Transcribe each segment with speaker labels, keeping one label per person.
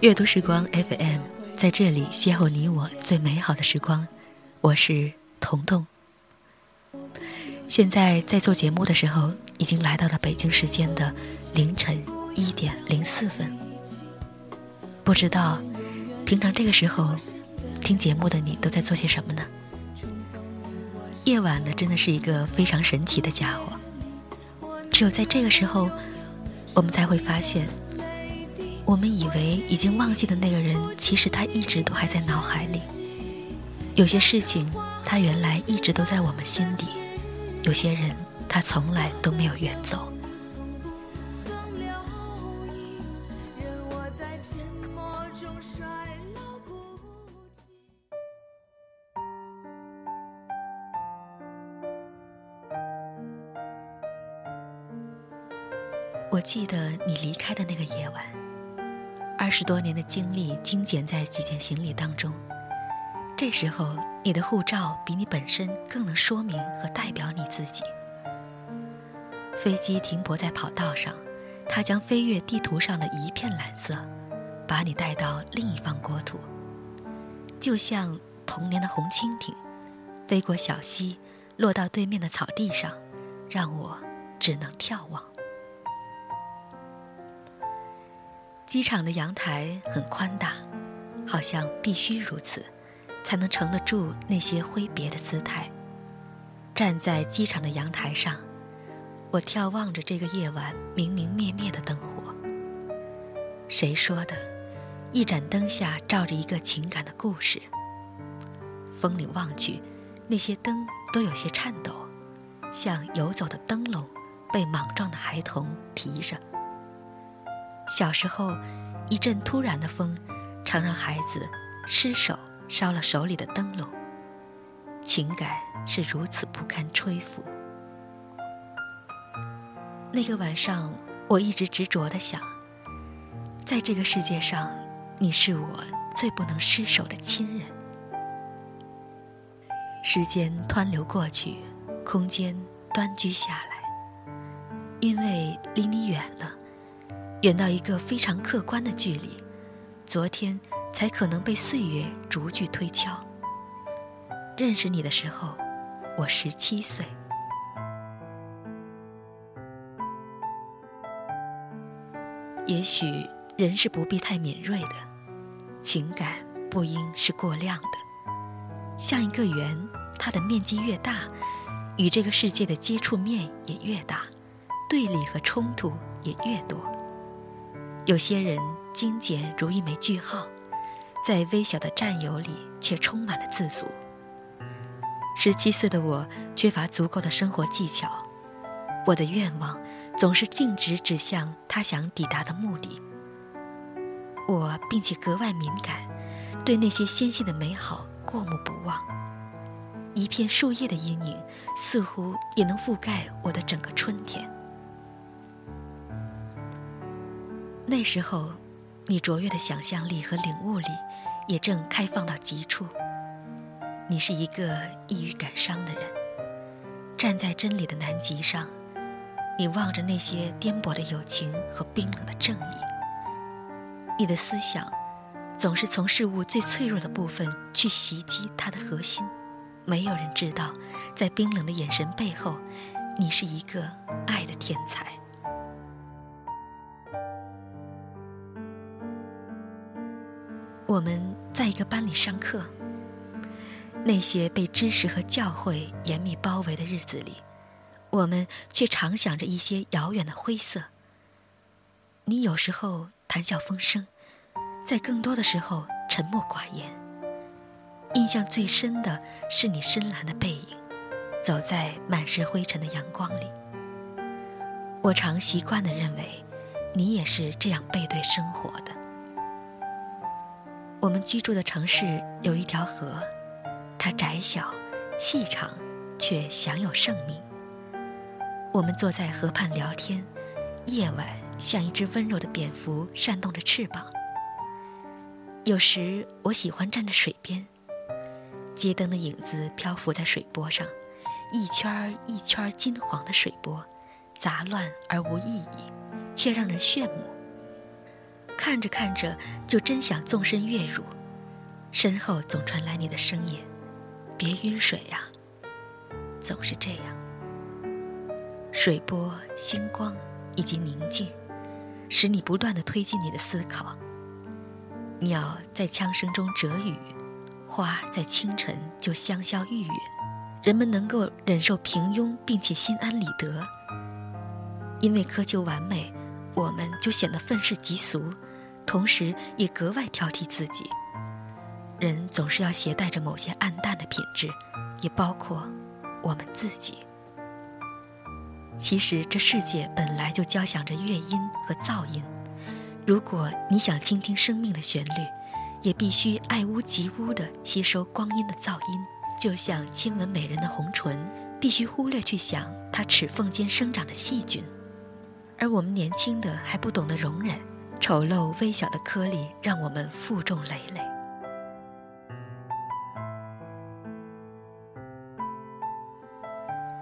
Speaker 1: 阅读时光 FM，在这里邂逅你我最美好的时光。我是彤彤。现在在做节目的时候，已经来到了北京时间的凌晨一点零四分。不知道平常这个时候听节目的你都在做些什么呢？夜晚呢，真的是一个非常神奇的家伙。只有在这个时候，我们才会发现，我们以为已经忘记的那个人，其实他一直都还在脑海里。有些事情，他原来一直都在我们心底；有些人，他从来都没有远走。我记得你离开的那个夜晚，二十多年的经历精简在几件行李当中。这时候，你的护照比你本身更能说明和代表你自己。飞机停泊在跑道上，它将飞越地图上的一片蓝色，把你带到另一方国土。就像童年的红蜻蜓，飞过小溪，落到对面的草地上，让我只能眺望。机场的阳台很宽大，好像必须如此。才能承得住那些挥别的姿态。站在机场的阳台上，我眺望着这个夜晚明明灭灭的灯火。谁说的？一盏灯下照着一个情感的故事。风里望去，那些灯都有些颤抖，像游走的灯笼，被莽撞的孩童提着。小时候，一阵突然的风，常让孩子失手。烧了手里的灯笼，情感是如此不堪吹拂。那个晚上，我一直执着的想，在这个世界上，你是我最不能失手的亲人。时间湍流过去，空间端居下来，因为离你远了，远到一个非常客观的距离。昨天。才可能被岁月逐句推敲。认识你的时候，我十七岁。也许人是不必太敏锐的，情感不应是过量的。像一个圆，它的面积越大，与这个世界的接触面也越大，对立和冲突也越多。有些人精简如一枚句号。在微小的占有里，却充满了自足。十七岁的我缺乏足够的生活技巧，我的愿望总是径直指向他想抵达的目的。我并且格外敏感，对那些纤细的美好过目不忘。一片树叶的阴影，似乎也能覆盖我的整个春天。那时候。你卓越的想象力和领悟力，也正开放到极处。你是一个易于感伤的人，站在真理的南极上，你望着那些颠簸的友情和冰冷的正义。你的思想，总是从事物最脆弱的部分去袭击它的核心。没有人知道，在冰冷的眼神背后，你是一个爱的天才。我们在一个班里上课，那些被知识和教诲严密包围的日子里，我们却常想着一些遥远的灰色。你有时候谈笑风生，在更多的时候沉默寡言。印象最深的是你深蓝的背影，走在满是灰尘的阳光里。我常习惯地认为，你也是这样背对生活的。我们居住的城市有一条河，它窄小、细长，却享有盛名。我们坐在河畔聊天，夜晚像一只温柔的蝙蝠扇动着翅膀。有时我喜欢站在水边，街灯的影子漂浮在水波上，一圈儿一圈儿金黄的水波，杂乱而无意义，却让人炫目。看着看着，就真想纵身跃入。身后总传来你的声音：“别晕水呀。”总是这样。水波、星光以及宁静，使你不断的推进你的思考。鸟在枪声中折羽，花在清晨就香消玉殒。人们能够忍受平庸，并且心安理得，因为苛求完美，我们就显得愤世嫉俗，同时也格外挑剔自己。人总是要携带着某些暗淡的品质，也包括我们自己。其实这世界本来就交响着乐音和噪音，如果你想倾听生命的旋律，也必须爱屋及乌地吸收光阴的噪音。就像亲吻美人的红唇，必须忽略去想她齿缝间生长的细菌，而我们年轻的还不懂得容忍，丑陋微小的颗粒让我们负重累累。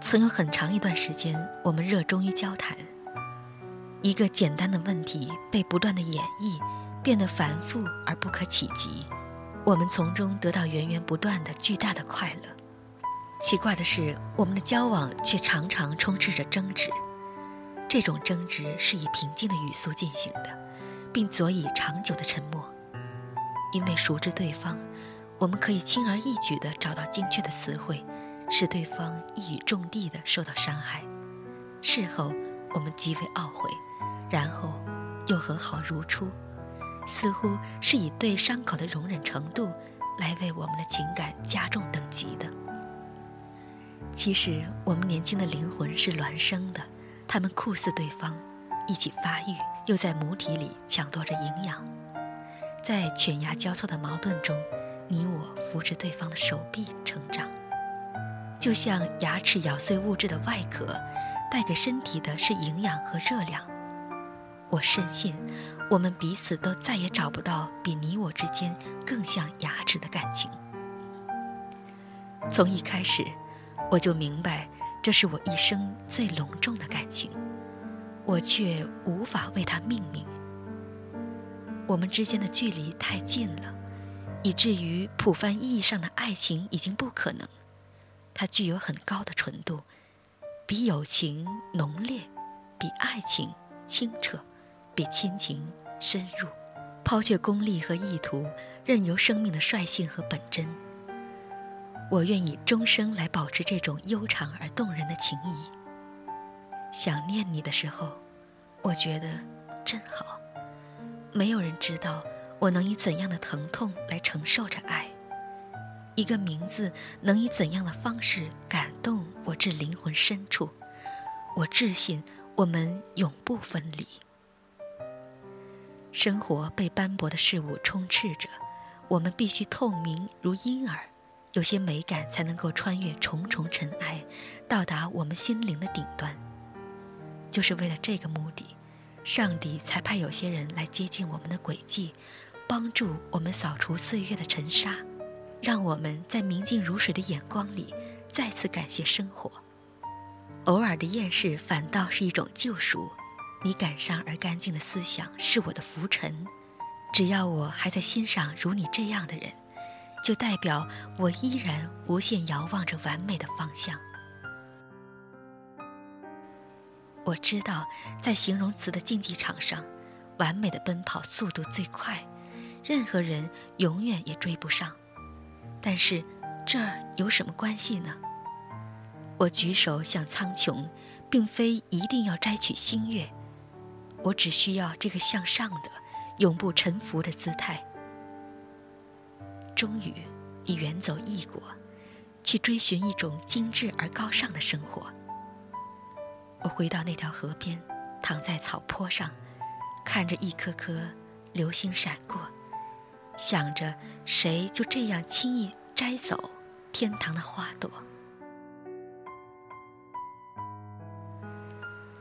Speaker 1: 曾有很长一段时间，我们热衷于交谈。一个简单的问题被不断的演绎，变得繁复而不可企及。我们从中得到源源不断的巨大的快乐。奇怪的是，我们的交往却常常充斥着争执。这种争执是以平静的语速进行的，并佐以长久的沉默。因为熟知对方，我们可以轻而易举地找到精确的词汇，使对方一语中的地受到伤害。事后，我们极为懊悔，然后又和好如初。似乎是以对伤口的容忍程度，来为我们的情感加重等级的。其实，我们年轻的灵魂是孪生的，他们酷似对方，一起发育，又在母体里抢夺着营养。在犬牙交错的矛盾中，你我扶持对方的手臂成长，就像牙齿咬碎物质的外壳，带给身体的是营养和热量。我深信，我们彼此都再也找不到比你我之间更像牙齿的感情。从一开始，我就明白，这是我一生最隆重的感情，我却无法为它命名。我们之间的距离太近了，以至于普泛意义上的爱情已经不可能。它具有很高的纯度，比友情浓烈，比爱情清澈。比亲情深入，抛却功利和意图，任由生命的率性和本真。我愿以终生来保持这种悠长而动人的情谊。想念你的时候，我觉得真好。没有人知道我能以怎样的疼痛来承受着爱。一个名字能以怎样的方式感动我至灵魂深处？我自信我们永不分离。生活被斑驳的事物充斥着，我们必须透明如婴儿，有些美感才能够穿越重重尘埃，到达我们心灵的顶端。就是为了这个目的，上帝才派有些人来接近我们的轨迹，帮助我们扫除岁月的尘沙，让我们在明镜如水的眼光里再次感谢生活。偶尔的厌世反倒是一种救赎。你感伤而干净的思想是我的浮尘，只要我还在欣赏如你这样的人，就代表我依然无限遥望着完美的方向。我知道，在形容词的竞技场上，完美的奔跑速度最快，任何人永远也追不上。但是，这儿有什么关系呢？我举手向苍穹，并非一定要摘取星月。我只需要这个向上的、永不臣服的姿态。终于，你远走异国，去追寻一种精致而高尚的生活。我回到那条河边，躺在草坡上，看着一颗颗流星闪过，想着谁就这样轻易摘走天堂的花朵。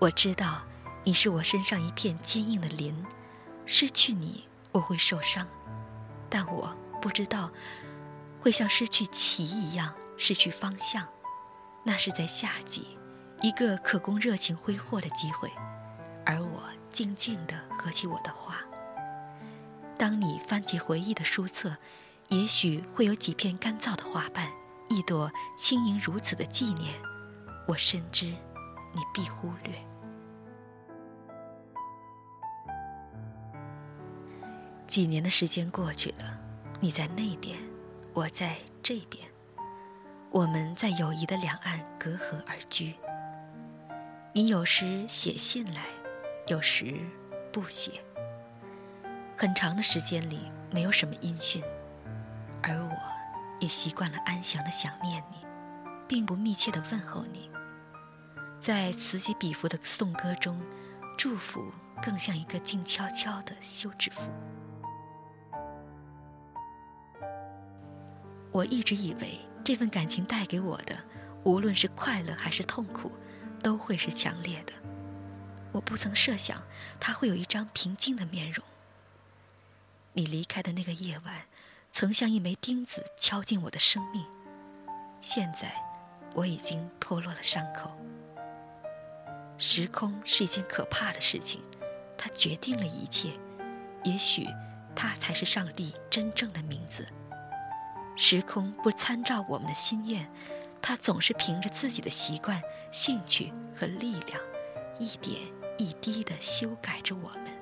Speaker 1: 我知道。你是我身上一片坚硬的鳞，失去你我会受伤，但我不知道会像失去旗一样失去方向。那是在夏季，一个可供热情挥霍的机会，而我静静地合起我的画。当你翻起回忆的书册，也许会有几片干燥的花瓣，一朵轻盈如此的纪念。我深知，你必忽略。几年的时间过去了，你在那边，我在这边，我们在友谊的两岸隔河而居。你有时写信来，有时不写。很长的时间里没有什么音讯，而我，也习惯了安详的想念你，并不密切的问候你。在此起彼伏的颂歌中，祝福更像一个静悄悄的休止符。我一直以为这份感情带给我的，无论是快乐还是痛苦。都会是强烈的。我不曾设想，他会有一张平静的面容。你离开的那个夜晚，曾像一枚钉子敲进我的生命。现在，我已经脱落了伤口。时空是一件可怕的事情，它决定了一切。也许，它才是上帝真正的名字。时空不参照我们的心愿。他总是凭着自己的习惯、兴趣和力量，一点一滴地修改着我们。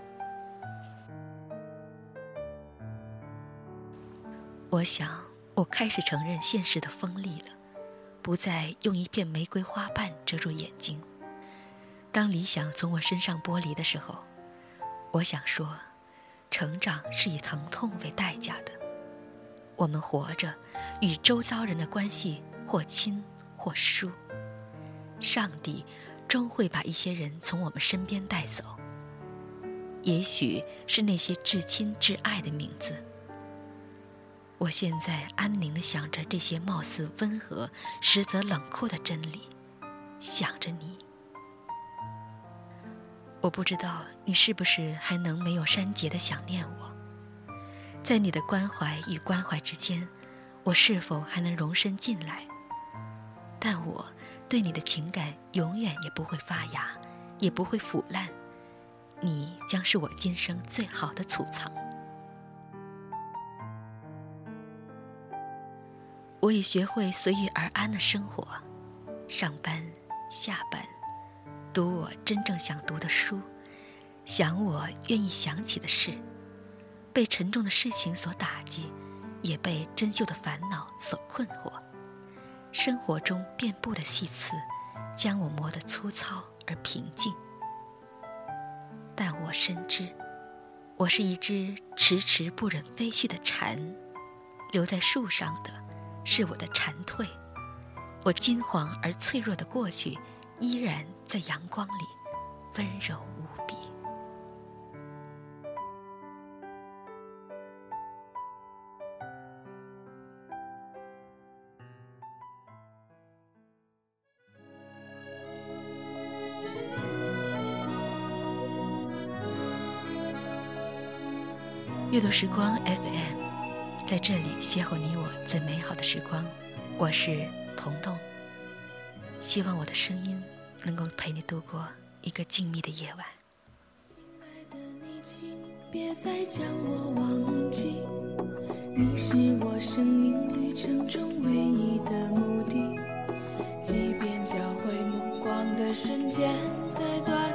Speaker 1: 我想，我开始承认现实的锋利了，不再用一片玫瑰花瓣遮住眼睛。当理想从我身上剥离的时候，我想说，成长是以疼痛为代价的。我们活着，与周遭人的关系。或亲或疏，上帝终会把一些人从我们身边带走。也许是那些至亲至爱的名字。我现在安宁地想着这些貌似温和，实则冷酷的真理，想着你。我不知道你是不是还能没有删节的想念我，在你的关怀与关怀之间，我是否还能容身进来？但我对你的情感永远也不会发芽，也不会腐烂，你将是我今生最好的储藏。我已学会随遇而安的生活，上班、下班，读我真正想读的书，想我愿意想起的事，被沉重的事情所打击，也被珍秀的烦恼所困惑。生活中遍布的细刺，将我磨得粗糙而平静。但我深知，我是一只迟迟不忍飞去的蝉，留在树上的，是我的蝉蜕。我金黄而脆弱的过去，依然在阳光里，温柔阅读时光 FM，在这里邂逅你我最美好的时光。我是彤彤，希望我的声音能够陪你度过一个静谧的夜晚。
Speaker 2: 亲爱的你，请别再将我忘记，你是我生命旅程中唯一的目的。即便交汇目光的瞬间再短